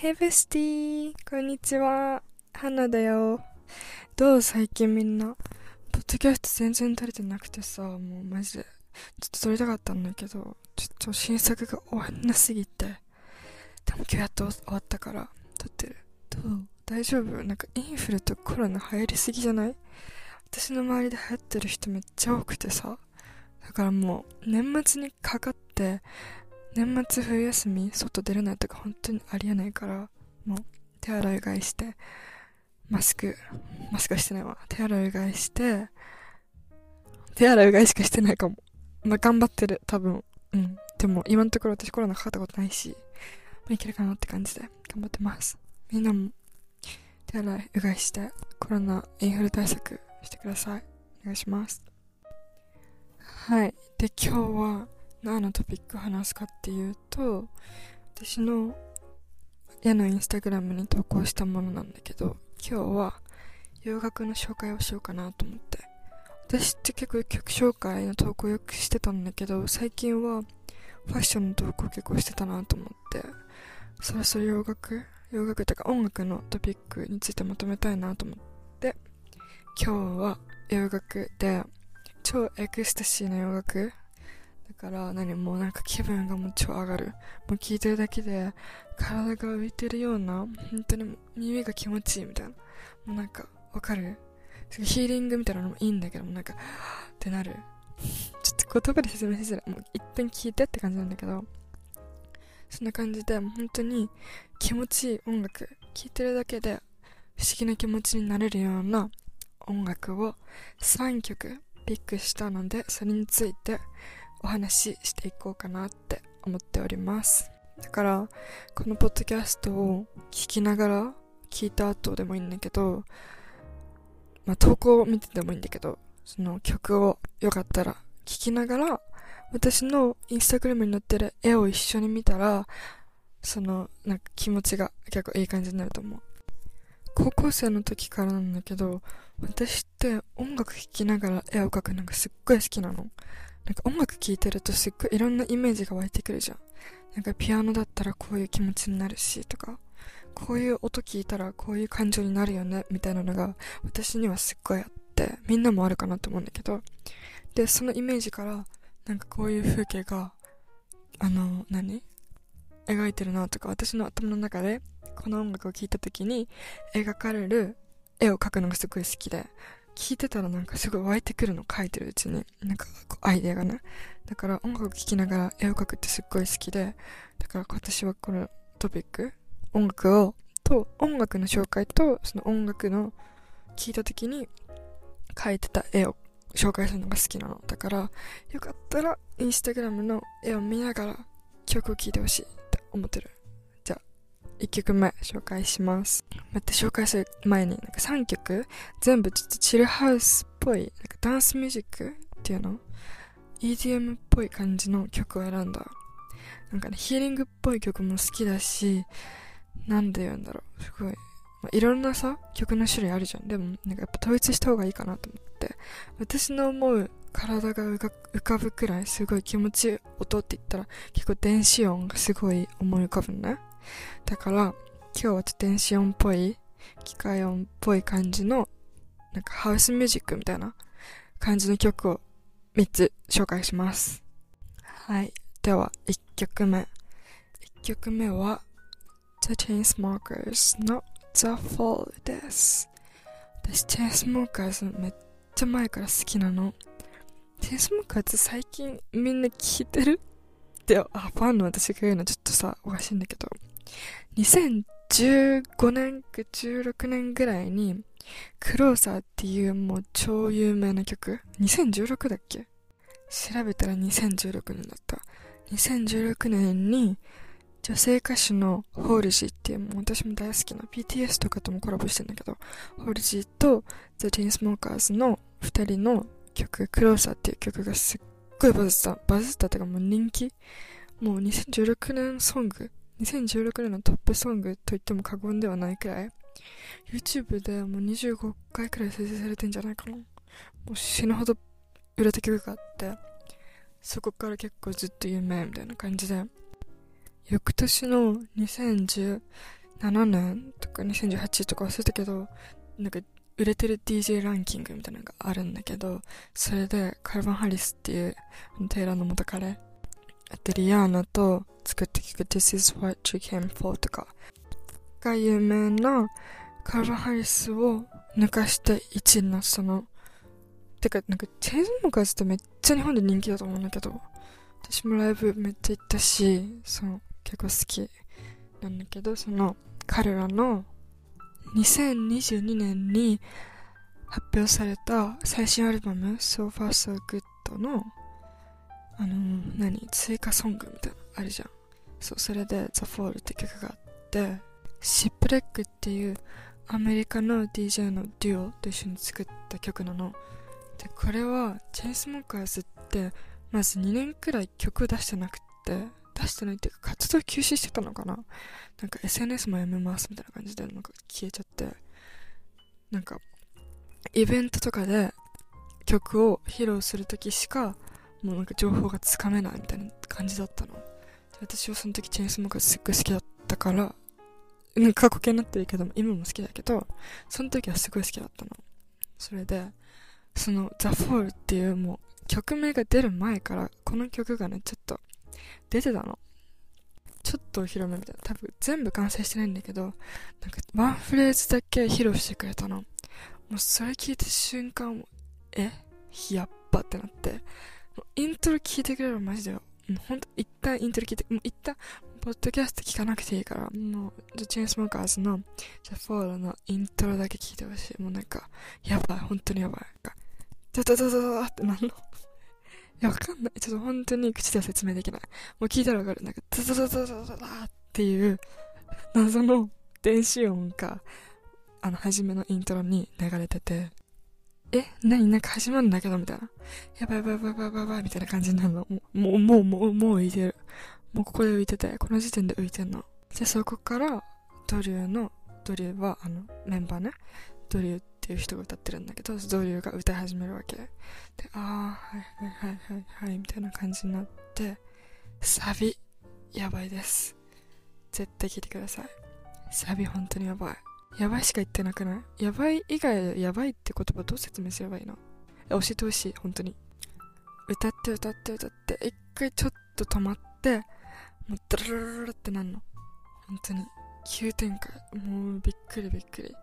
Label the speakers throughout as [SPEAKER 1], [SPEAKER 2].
[SPEAKER 1] ヘブスティーこんにちは。花だよ。どう最近みんな？ポッドキャスト全然撮れてなくてさ、もうマジで。ちょっと撮りたかったんだけど、ちょっと新作が終わんなすぎて。でも今日やっと終わったから、撮ってる。どう？大丈夫？なんかインフルとコロナ流行りすぎじゃない？私の周りで流行ってる人めっちゃ多くてさ。だからもう、年末にかかって、年末冬休み外出れないとか本当にありえないからもう手洗いうがいしてマスクマスクしてないわ。手洗いうがいして手洗いうがいしかしてないかも。まあ頑張ってる多分。うん。でも今のところ私コロナかかったことないし、まあ、いけるかなって感じで頑張ってます。みんなも手洗いうがいしてコロナインフル対策してください。お願いします。はい。で今日は何のトピック話すかっていうと私の矢のインスタグラムに投稿したものなんだけど今日は洋楽の紹介をしようかなと思って。私って結構曲紹介の投稿よくしてたんだけど最近はファッションの投稿結構してたなと思ってそろそろ洋楽洋楽とか音楽のトピックについてまとめたいなと思って今日は洋楽で超エクスタシーな洋楽だから何もうなんか気分がもう超上がる。もう聞いてるだけで体が浮いてるような本当に耳が気持ちいいみたいな。もうなんかわかる？ヒーリングみたいなのもいいんだけどもなんかってなる。ちょっと言葉で説明しづらもう一遍聞いてって感じなんだけどそんな感じで本当に気持ちいい音楽聴いてるだけで不思議な気持ちになれるような音楽を3曲ピックしたのでそれについてお話ししていこうかなって思っております。だからこのポッドキャストを聞きながら聞いた後でもいいんだけどまあ投稿を見ててもいいんだけどその曲をよかったら聞きながら私のインスタグラムに載ってる絵を一緒に見たらそのなんか気持ちが結構いい感じになると思う。高校生の時からなんだけど私って音楽聴きながら絵を描くのがすっごい好きなの。なんか音楽聴いてるとすっごいいろんなイメージが湧いてくるじゃん。なんかピアノだったらこういう気持ちになるしとか、こういう音聞いたらこういう感情になるよねみたいなのが私にはすっごいあって、みんなもあるかなと思うんだけど、で、そのイメージからなんかこういう風景が、あの、何？描いてるなとか、私の頭の中でこの音楽を聴いた時に描かれる絵を描くのがすごい好きで、聞いてたらなんかすごい湧いてくるの書いてるうちに。なんかこうアイデアがね。だから音楽聴きながら絵を描くってすっごい好きで。だから私はこのトピック音楽をと音楽の紹介とその音楽の聞いた時に描いてた絵を紹介するのが好きなのだからよかったらインスタグラムの絵を見ながら曲を聴いてほしいって思ってる1曲目紹介します。待って紹介する前になんか3曲全部ちょっとチルハウスっぽいなんかダンスミュージックっていうの？EDM っぽい感じの曲を選んだ。なんかねヒーリングっぽい曲も好きだしなんで言うんだろう。すごい、まあ、いろんなさ曲の種類あるじゃん。でもなんかやっぱ統一した方がいいかなと思って。私の思う体が浮かぶくらいすごい気持ちいい音って言ったら結構電子音がすごい思い浮かぶね。だから今日はちょっと電子音っぽい機械音っぽい感じのなんかハウスミュージックみたいな感じの曲を3つ紹介します。はい。では1曲目。1曲目は The Chainsmokers の The Fall です。私 Chainsmokers めっちゃ前から好きなの。Chainsmokers 最近みんな聴いてる？ってあファンの私が言うのちょっとさおかしいんだけど2015年か16年ぐらいにクローサーっていうもう超有名な曲。2016だっけ？調べたら2016年だった。2016年に女性歌手のホールジーっていうもう私も大好きな BTS とかともコラボしてんだけどホールジーと The Chainsmokers の2人の曲クローサーっていう曲がすっごいバズった。バズったってかもう人気。もう2016年ソング2016年のトップソングと言っても過言ではないくらい YouTube でもう25回くらい再生されてんじゃないかな。もう死ぬほど売れた曲があってそこから結構ずっと有名みたいな感じで。翌年の2017年とか2018とか忘れたけど、なんか売れてる DJ ランキングみたいなのがあるんだけど、それでカルバン・ハリスっていうテイラーの元彼、あとリアーナと作った曲 This is what you came for とか。が有名なカルバン・ハリスを抜かして1位になったの。てか、なんかチェーンズモーカーズってめっちゃ日本で人気だと思うんだけど、私もライブめっちゃ行ったし、そう、結構好きなんだけど、その彼らの2022年に発表された最新アルバム So Far So Good のあのー、何？追加ソングみたいなあるじゃん。そうそれで The Fall って曲があってシップレックっていうアメリカの DJ のデュオと一緒に作った曲なの。でこれはチェイスモーカーズってまず2年くらい曲出してなくて出してないっていうか活動休止してたのかな。なんか SNS もやめますみたいな感じでなんか消えちゃって。なんかイベントとかで曲を披露するときしかもうなんか情報がつかめないみたいな感じだったの私はその時チェーンスモーカーすっごい好きだったからなんか過去形になってるけど今も好きだけどその時はすごい好きだったのそれでその The Fall っていうもう曲名が出る前からこの曲がねちょっと出てたのちょっとお披露目みたいな。多分全部完成してないんだけど、なんかワンフレーズだけ披露してくれたの。もうそれ聞いた瞬間、え？やっばってなって。イントロ聞いてくれるマジで。もうほんと、一旦イントロ聞いて、もう一旦、ポッドキャスト聞かなくていいから、もう、The Chainsmokers の The Fall のイントロだけ聞いてほしい。もうなんか、やばい、本当にやばい。なんか、ダダダダダってなんの。や、わかんない。ちょっと本当に口では説明できない。もう聞いたらわかる。なんか、ザザザザザザザっていう謎の電子音が、あの、初めのイントロに流れてて、え何？なんか始まるんだけどみたいな。やばいやばいやばいやばいやばいみたいな感じになるの。もう、もう、もう、もう、浮いてる。もうここで浮いてて、この時点で浮いてんの。で、そこから、ドリューの、ドリューは、あの、メンバーね。ドリューっていう人が歌ってるんだけど、ドリューが歌い始めるわけ。で、あー、はいはいはいはいはい、みたいな感じになって、サビ、やばいです。絶対聞いてください。サビ本当にやばい。やばいしか言ってなくない？やばい以外やばいって言葉どう説明すればいいの？教えてほしい、本当に。歌って歌って歌って、一回ちょっと止まって、もうドルルルってなんの？本当に。急展開。もうびっくりびっくり。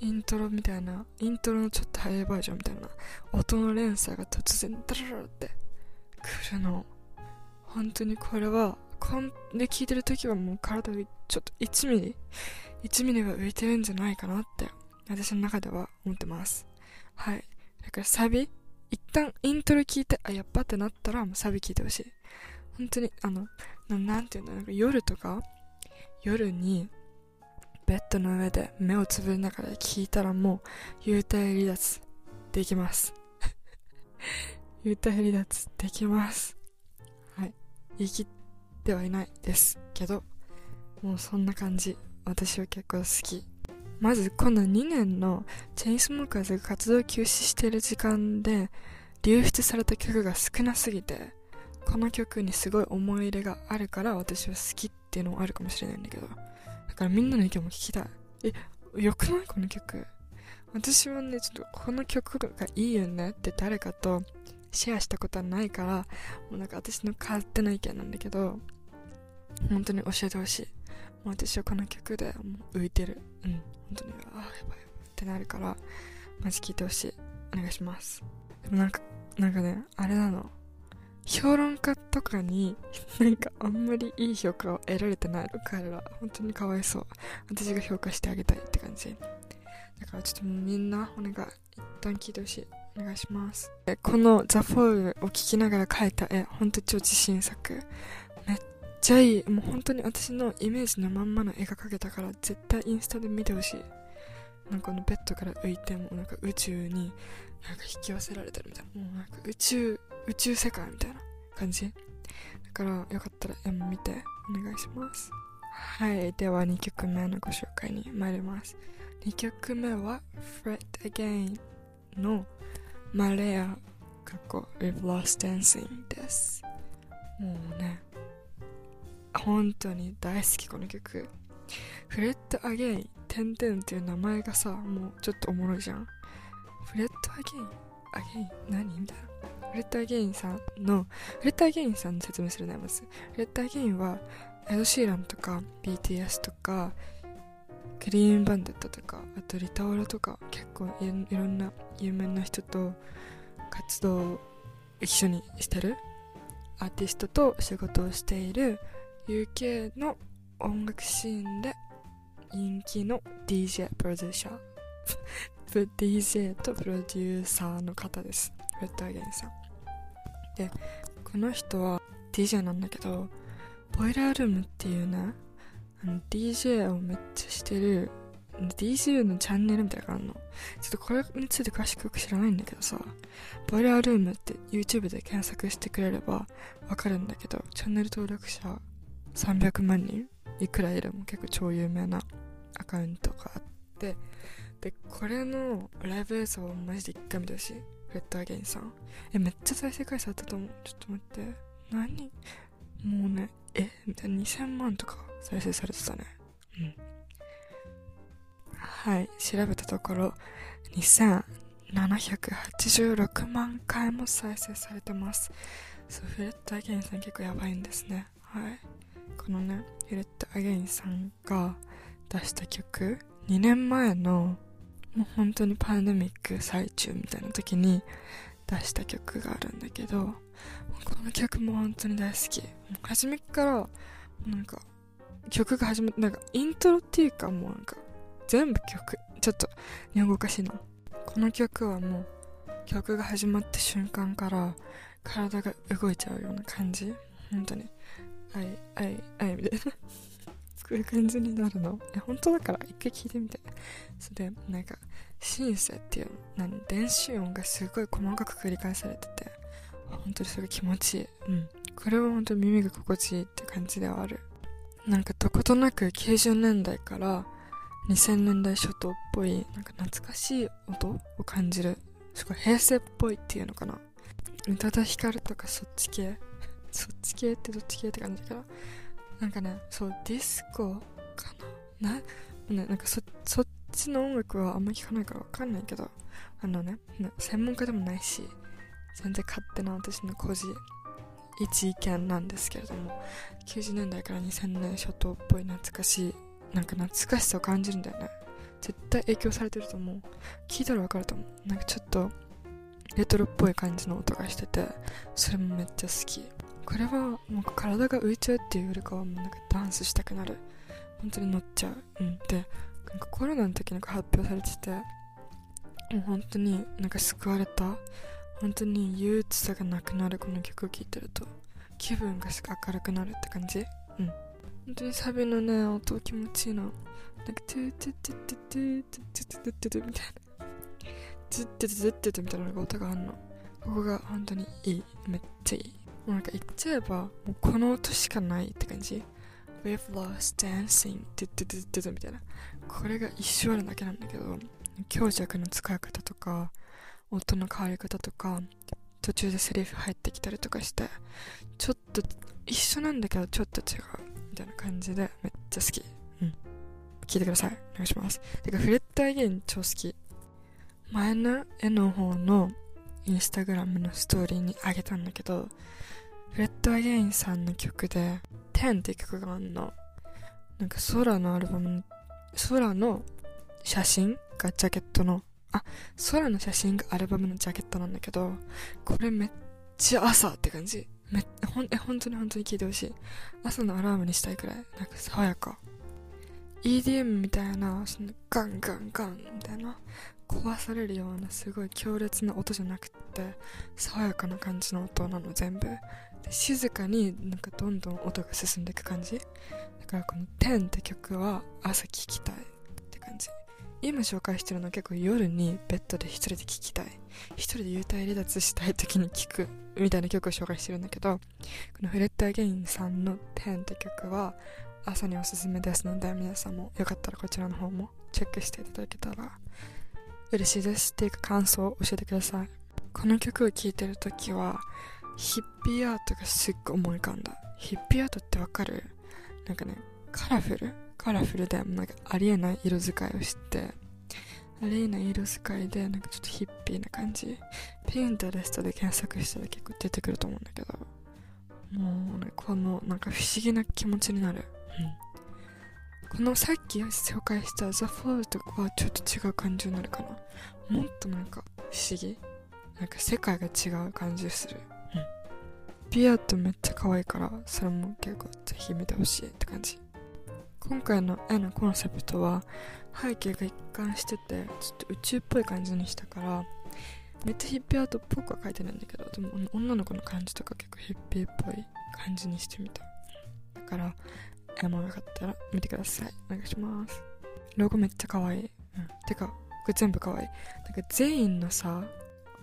[SPEAKER 1] イントロみたいな、イントロのちょっと早いバージョンみたいな、音の連鎖が突然ダララって来るの。本当にこれは、こんで聞いてる時はもう体がちょっと1ミリ、1ミリは浮いてるんじゃないかなって、私の中では思ってます。はい。だからサビ、一旦イントロ聞いて、あ、やっぱってなったらもうサビ聞いてほしい。本当に、あの、なんていうの、なんか夜とか、夜にベッドの上で目をつぶりながら聞いたらもう幽体離脱できます。幽体離脱できます。はい。言い切っててはいないですけど、もうそんな感じ。私は結構好き。まずこの2年のチェインスモーカーズが活動休止している時間で流出された曲が少なすぎて、この曲にすごい思い入れがあるから私は好きっていうのもあるかもしれないんだけどだ、からみんなの意見も聞きたい。え、よくないこの曲？私はね、ちょっとこの曲がいいよねって誰かとシェアしたことはないから、もうなんか私の勝手な意見なんだけど、本当に教えてほしい。もう私はこの曲でもう浮いてる。うん、本当に、ああ、やばいってなるから、マジ聞いてほしい。お願いします。でもなんか、なんかね、あれなの。評論家とかに なんかあんまりいい評価を得られてないの彼ら本当にかわいそう私が評価してあげたいって感じだからちょっとみんなお願い一旦聞いてほしいお願いしますこのザ・フォールを聞きながら描いた絵本当超自信作ちゃいいもう本当に私のイメージのまんまの絵が描けたから絶対インスタで見てほしい。なんかこのベッドから浮いてもなんか宇宙になんか引き寄せられてるみたいな。もうなんか宇宙宇宙世界みたいな感じ。だからよかったら絵も見てお願いします。はい。では2曲目のご紹介に参ります。2曲目は Fred Again のマレアかっこ We've Lost Dancing です。もうね本当に大好きこの曲フレッド・アゲイン、テンテンっていう名前がさ、もうちょっとおもろいじゃん。フレッド・アゲイン、アゲイン、何みたいな。フレッド・アゲインさんの、フレッド・アゲインさんの説明するね、まず。フレッド・アゲインは、エド・シーランとか、BTS とか、クリーンバンデットとか、あとリタオラとか、結構いろんな有名な人と活動を一緒にしてるアーティストと仕事をしている UK の音楽シーンで人気の DJ プロデューサー DJ とプロデューサーの方です。フレッド・アゲンさん。でこの人は DJ なんだけどボイラールームっていうねあの DJ をめっちゃしてる DCU のチャンネルみたいなのがあるの。ちょっとこれについて詳しくよく知らないんだけどさ、ボイラールームって YouTube で検索してくれればわかるんだけど、チャンネル登録者300万人？いくらいるも結構超有名なアカウントがあって、で、これのライブ映像をマジで一回見てほしい。レッドアゲインさん。え、めっちゃ再生回数あったと思う。ちょっと待って。何？もうね、え？みたいな2000万とか再生されてたね。うん。はい、調べたところ、2786万回も再生されてます。そう、フレット・アゲインさん結構やばいんですね。はい。このね、フレット・アゲインさんが出した曲、2年前の、もう本当にパンデミック最中みたいな時に出した曲があるんだけど、この曲も本当に大好き。初めから、なんか、曲が始まって、なんか、イントロっていうかもうなんか、全部曲ちょっと日本語おかしい。なこの曲はもう曲が始まった瞬間から体が動いちゃうような感じ。本当に。あいあいあいみたいな。そういう感じになるの。え本当だから一回聞いてみてそれでなんかシンセっていう何電子音がすごい細かく繰り返されてて。本当にそれ気持ちいい。うん。これは本当に耳が心地いいって感じではある。なんかどことなく90年代から2000年代初頭っぽい、なんか懐かしい音を感じる。すごい平成っぽいっていうのかな。宇多田ヒカルとかそっち系。そっち系ってどっち系って感じだから。なんかね、そう、ディスコかな？な、ね、なんかそ、そっちの音楽はあんま聞かないからわかんないけど、あのね、専門家でもないし、全然勝手な私の個人、一意見なんですけれども、90年代から2000年初頭っぽい懐かしいなんか懐かしさを感じるんだよね。絶対影響されてると思う。聞いたらわかると思う。なんかちょっとレトロっぽい感じの音がしててそれもめっちゃ好き。これはもう体が浮いちゃうっていうよりかはもうなんかダンスしたくなる本当に乗っちゃううんでなんかコロナの時に発表されててもう本当になんか救われた本当に憂鬱さがなくなるこの曲を聴いてると気分がす明るくなるって感じうん本当にサビのね、音気持ちいいの。なんか、トゥトゥトゥトゥトゥトゥトゥトゥトゥトゥみたいな。トゥトゥトゥトゥトゥみたいな音があるの。ここが本当にいい。めっちゃいい。なんか言っちゃえば、もうこの音しかないって感じ。We've lost dancing トゥトゥトゥトゥトゥみたいな。これが一生あるだけなんだけど、強弱の使い方とか、音の変わり方とか、途中でセリフ入ってきたりとかして、ちょっと一緒なんだけどちょっと違うみたいな感じでめっちゃ好き。うん。聞いてください。お願いします。てか、 Fred again 超好き。前の絵の方のインスタグラムのストーリーにあげたんだけど、 Fred again さんの曲で、10って曲があるの。なんか空のアルバム、空の写真がジャケットの、あ、空の写真がアルバムのジャケットなんだけど、これめっちゃ朝って感じ。めほんえ本当に本当に聞いてほしい朝のアラームにしたいくらいなんか爽やか EDM みたいなそのガンガンガンみたいな壊されるようなすごい強烈な音じゃなくて爽やかな感じの音なの全部静かになんかどんどん音が進んでいく感じ。だからこの「10」って曲は朝聴きたいって感じ。今紹介してるのは結構夜にベッドで一人で聴きたい。一人で幽体離脱したい時に聴くみたいな曲を紹介してるんだけどこのフレッド・アゲインさんの「10」って曲は朝におすすめですので皆さんもよかったらこちらの方もチェックしていただけたら。嬉しいです。っていうか感想を教えてください。この曲を聴いてる時はヒッピーアートがすっごい思い浮かんだ。ヒッピーアートってわかる？なんかねカラフル？カラフルでなんかありえない色使いをして。ありえない色使いでなんかちょっとヒッピーな感じ。ピンタレストで検索したら結構出てくると思うんだけど。もうねこのなんか不思議な気持ちになる、うん、このさっき紹介したザ・フォールとかはちょっと違う感じになるかな。もっとなんか不思議？なんか世界が違う感じする、ピアットめっちゃ可愛いからそれも結構ぜひ見てほしいって感じ。今回の絵のコンセプトは背景が一貫しててちょっと宇宙っぽい感じにしたからめっちゃヒッピーアートっぽくは描いてないんだけどでも女の子の感じとか結構ヒッピーっぽい感じにしてみた。だから絵もよかったら見てください。お願いします。ロゴめっちゃ可愛い。うん。てかこれ全部可愛い。なんか全員のさ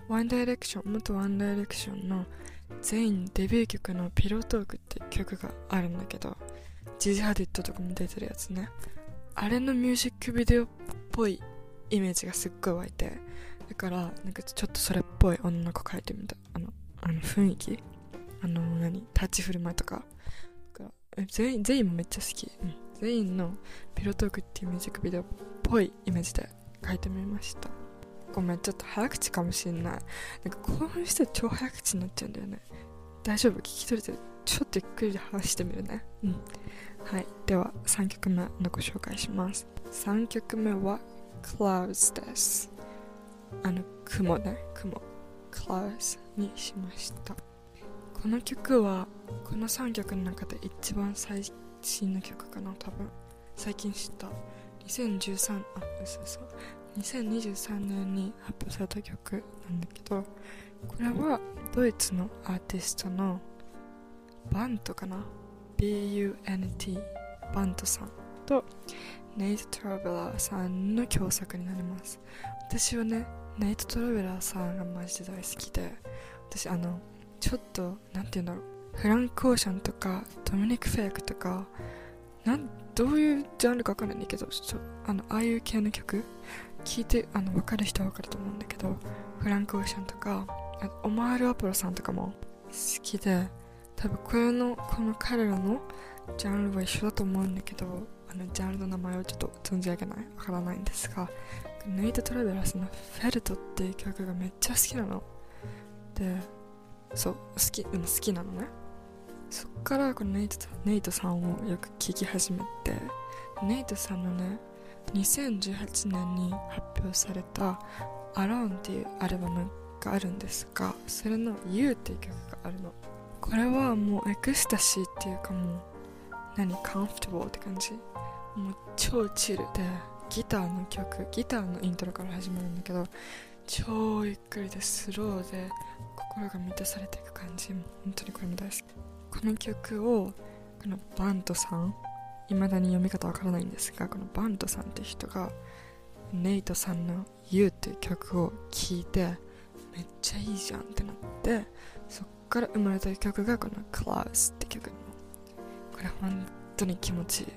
[SPEAKER 1] ワンダイレクション元ワンダイレクションの全員デビュー曲のピロートークって曲があるんだけどジジハディットとかも出てるやつね。あれのミュージックビデオっぽいイメージがすっごい湧いてだからなんかちょっとそれっぽい女の子描いてみたあのあの雰囲気？あの何？立ち振る舞いとか？全員全員もめっちゃ好き、うん、全員のピロートークっていうミュージックビデオっぽいイメージで描いてみました。ごめんちょっと早口かもしんない。なんか興奮して超早口になっちゃうんだよね。大丈夫？聞き取れてる？ちょっとゆっくり話してみるね。うん。はい。では3曲目のご紹介します。3曲目は Clouds です。あの雲ね。雲。Clouds にしました。この曲はこの3曲の中で一番最新の曲かな多分。最近知った。2013あ嘘嘘。2023年に発表された曲なんだけどこれはドイツのアーティストのバントかな？BUNT バントさんとネイト・トラベラーさんの共作になります。私はねネイト・トラベラーさんがマジで大好きで私あのちょっとなんて言うんだろう。フランク・オーシャンとかドミニク・フェイクとかなんどういうジャンルか分かんないんだけどちょあのああいう系の曲聞いてあの分かる人は分かると思うんだけどフランク・オーシャンとかオマール・アポロさんとかも好きで多分これのこの彼らのジャンルは一緒だと思うんだけどあのジャンルの名前をちょっと存じ上げない？わからないんですがネイト・トラベラスの「フェルト」っていう曲がめっちゃ好きなの。でそう好きでも好きなのね。そっからこのネイトネイトさんをよく聴き始めてネイトさんのね2018年に発表された「Alone」っていうアルバムがあるんですがそれの「You」っていう曲があるの。これはもうエクスタシーっていうかもう何 comfortable って感じ。もう超チルでギターの曲ギターのイントロから始まるんだけど超ゆっくりでスローで心が満たされていく感じ。も本当にこれも大好き。この曲をこのバントさん未だに読み方わからないんですがこのバントさんって人がネイトさんの「You」っていう曲を聴いてめっちゃいいじゃんってなってそっから生まれた曲がこの「Clouds」って曲これ本当に気持ちいい。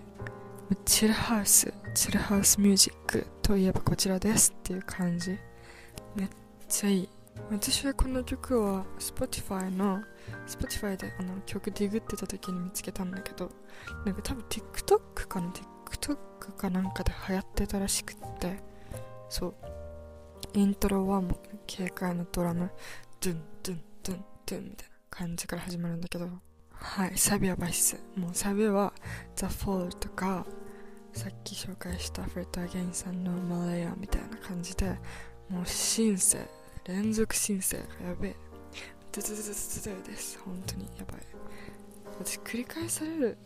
[SPEAKER 1] チルハウスチルハウスミュージックといえばこちらですっていう感じ。めっちゃいい。私はこの曲は Spotify の Spotify であの曲ディグってた時に見つけたんだけどなんか多分 TikTok かな？TikTok かなんかで流行ってたらしくってそう。イントロはもう軽快なドラムドゥンドゥンドゥンドゥンみたいな感じから始まるんだけどはい。サビはバイス。もうサビは The Fall とかさっき紹介したフレット・アゲインさんのマラヤみたいな感じでもうシンセ連続申請。やべえ。ドゥドゥドゥドゥドゥです。本当にやばい。私繰り返される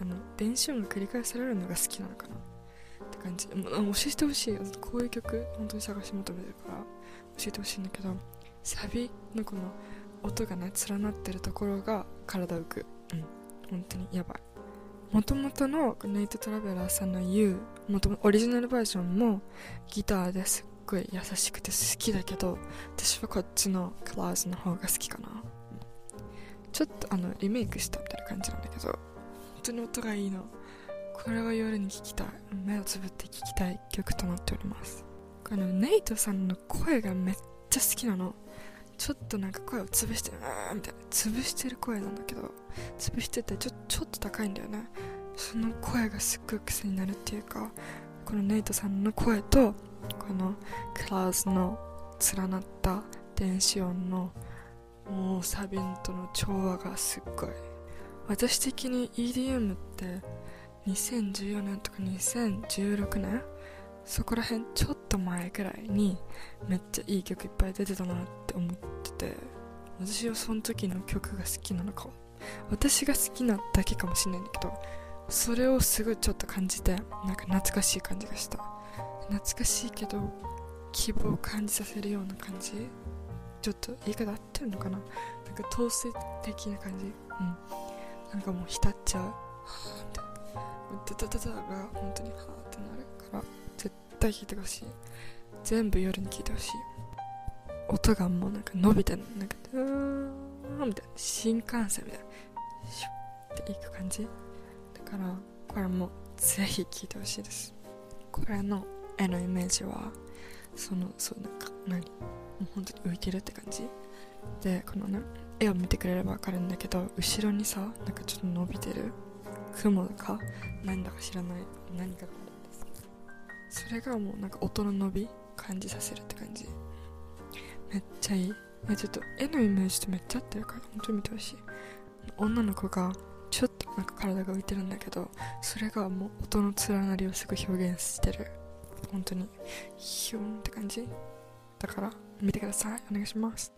[SPEAKER 1] あの電子音が繰り返されるのが好きなのかな。って感じ。教えてほしいこういう曲本当に探し求めてるから。教えてほしいんだけどサビのこの音がね連なってるところが体浮く。うん。本当にやばい。もともとのネイト・トラベラーさんの You もともオリジナルバージョンもギターです。ごい優しくて好きだけど私はこっちのクラウズの方が好きかな。ちょっとあのリメイクしたみたいな感じなんだけど本当に音がいいの。これは夜に聴きたい。目をつぶって聴きたい曲となっております。このネイトさんの声がめっちゃ好きなの。ちょっとなんか声を潰してるみたいな。潰してる声なんだけど潰しててちょちょっと高いんだよね。その声がすっごい癖になるっていうかこのネイトさんの声とこのクラウズの連なった電子音のもうサビンとの調和がすっごい。私的に EDM って2014年とか2016年？そこら辺ちょっと前くらいにめっちゃいい曲いっぱい出てたなって思ってて。私はその時の曲が好きなのか。私が好きなだけかもしれないんだけどそれをすぐちょっと感じてなんか懐かしい感じがした。懐かしいけど希望を感じさせるような感じ？ちょっと言い方合ってるのかな？なんか統制的な感じ？うん。なんかもう浸っちゃう。はぁみたいな。ダダダダが本当にはぁってなるから絶対聴いてほしい。全部夜に聴いてほしい。音がもうなんか伸びてるなんかうーんみたいな。新幹線みたいな。シュッていく感じ。だからこれもぜひ聴いてほしいです。これの絵のイメージはそのそうなんか何もう本当に浮いてるって感じ。でこのね絵を見てくれれば分かるんだけど後ろにさなんかちょっと伸びてる雲か何だか知らない何かがあるんですそれがもうなんか音の伸び感じさせるって感じ。めっちゃいい。ちょっと絵のイメージとめっちゃ合ってるから本当に見てほしい。女の子がなんか体が浮いてるんだけどそれがもう音の連なりをすごい表現してる。本当に。ヒューンって感じ。だから見てください。お願いします。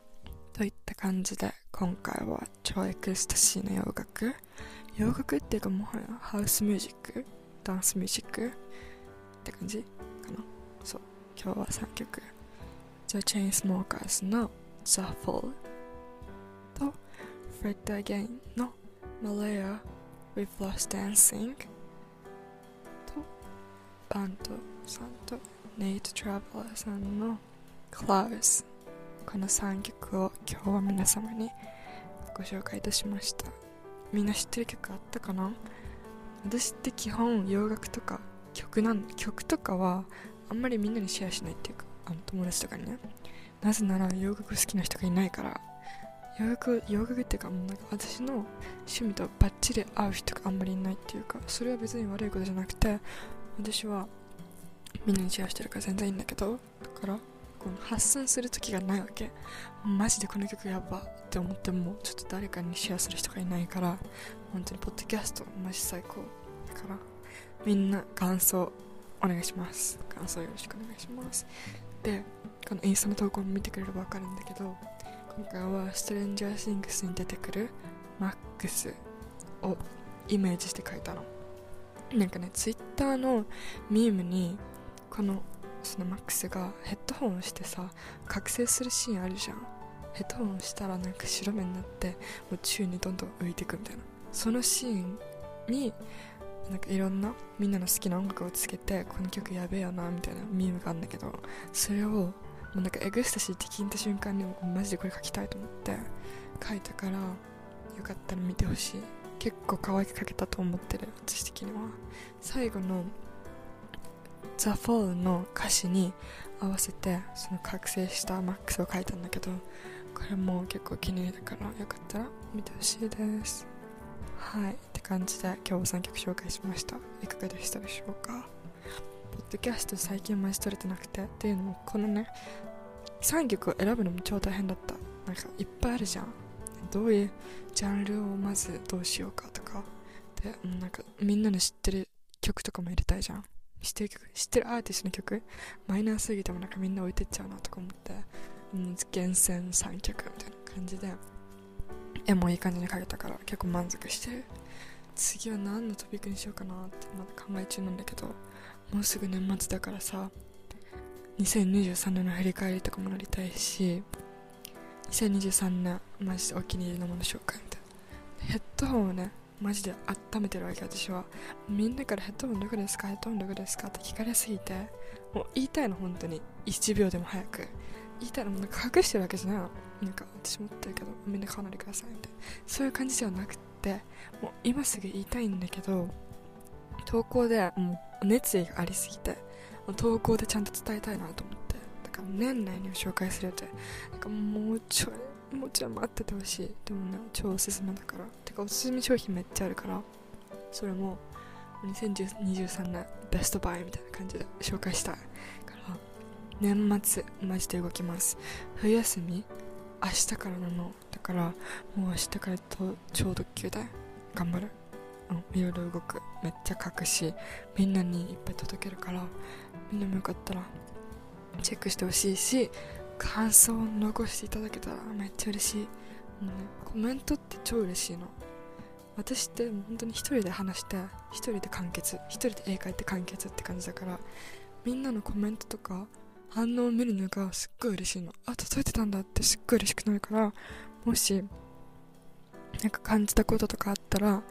[SPEAKER 1] といった感じで今回は超エクスタシーな洋楽。洋楽っていうかもはやハウスミュージック。ダンスミュージック。って感じかな。そう。今日は3曲。The Chainsmokers の The Fall と Fred Again の Malaya We've Lost Dancing. とバンドさんと Nate Traveler さんの Close この3曲を今日は皆様にご紹介いたしました。みんな知ってる曲あったかな？私って基本洋楽とか曲なん曲とかはあんまりみんなにシェアしないっていうかあの友達とかにね。なぜなら洋楽好きな人がいないから。洋楽洋楽っていうかもうなんか私の趣味とバッチリ合う人があんまりいないっていうかそれは別に悪いことじゃなくて私はみんなにシェアしてるから全然いいんだけどだからこの発散する時がないわけ。マジでこの曲やばって思ってもちょっと誰かにシェアする人がいないから本当にポッドキャストマジ最高。だからみんな感想お願いします。感想よろしくお願いします。でこのインスタの投稿も見てくれれば分かるんだけど今回はストレンジャーシングスに出てくるマックスをイメージして書いたの。なんかねツイッターのミームにこのそのマックスがヘッドホンをしてさ覚醒するシーンあるじゃん。ヘッドホンしたらなんか白目になってもう宙にどんどん浮いていくみたいな。そのシーンになんかいろんなみんなの好きな音楽をつけてこの曲やべえよなみたいなミームがあるんだけどそれをうなんかエグスタシーって聞いた瞬間にマジでこれ書きたいと思って書いたからよかったら見てほしい。結構可愛く書けたと思ってる私的には。最後の The Fall の歌詞に合わせてその覚醒したマックスを書いたんだけどこれも結構気に入りだからよかったら見てほしいです。はい。って感じで今日も3曲紹介しました。いかがでしたでしょうか？ポッドキャスト最近マジ撮れてなくてっていうのもこのね3曲を選ぶのも超大変だった。なんかいっぱいあるじゃん。どういうジャンルをまずどうしようかとか。でなんかみんなの知ってる曲とかも入れたいじゃん。知ってる曲知ってるアーティストの曲。マイナーすぎてもなんかみんな置いてっちゃうなとか思って、うん、厳選3曲みたいな感じで。絵もいい感じに描けたから結構満足してる。次は何のトピックにしようかなってまだ考え中なんだけど。もうすぐ年末だからさ2023年の振り返りとかもなりたいし2023年マジでお気に入りのもの紹介みたいな。ヘッドホンをねマジで温めてるわけ私は。みんなからヘッドホンどこですか？ヘッドホンどこですか？って聞かれすぎてもう言いたいの本当に。1秒でも早く。言いたいのもなんか隠してるわけじゃないの。なんか私も言ってるけどみんな買わないでくださいみたいな。そういう感じではなくてもう今すぐ言いたいんだけど投稿でもう熱意がありすぎて投稿でちゃんと伝えたいなと思って。だから年内に紹介するって。なんかもうちょいもうちょい待っててほしい。でもね超おすすめだから。てかおすすめ商品めっちゃあるから。それも2023年ベストバイみたいな感じで紹介したい。から年末マジで動きます。冬休み明日からなの。だからもう明日からと超特急で頑張る。いろいろ動くめっちゃ書くしみんなにいっぱい届けるからみんなもよかったらチェックしてほしいし感想を残していただけたらめっちゃ嬉しい。もうねコメントって超嬉しいの。私って本当に一人で話して一人で完結一人で絵描いて完結って感じだからみんなのコメントとか反応を見るのがすっごい嬉しいの。あ届いてたんだってすっごい嬉しくなるからもしなんか感じたこととかあったら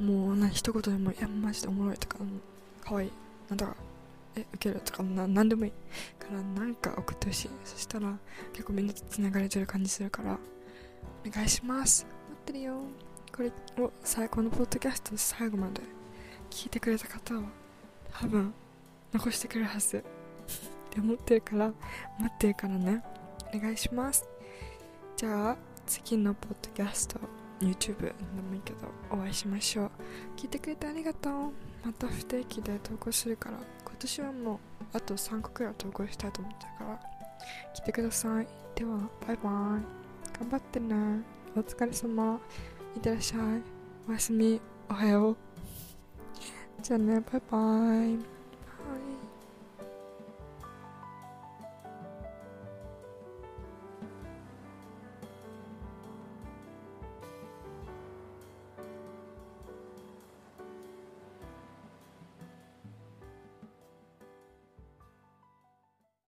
[SPEAKER 1] もうな一言でも「いやマジでおもろい」とか「かわいい」なんとか「え受ける」とかな何でもいいからなんか送ってほしい。そしたら結構みんなとつながれてる感じするから。お願いします待ってるよこれを最高のポッドキャスト最後まで聞いてくれた方は多分残してくれるはず。って思ってるから待ってるからね。お願いします。じゃあ次のポッドキャスト。YouTube でもいいけどお会いしましょう。聞いてくれてありがとう。また不定期で投稿するから。今年はもうあと3個くらい投稿したいと思ってるから。来てください。ではバイバイ。頑張ってね。お疲れ様。いってらっしゃい。おやすみ。おはよう。じゃあね。バイバイ。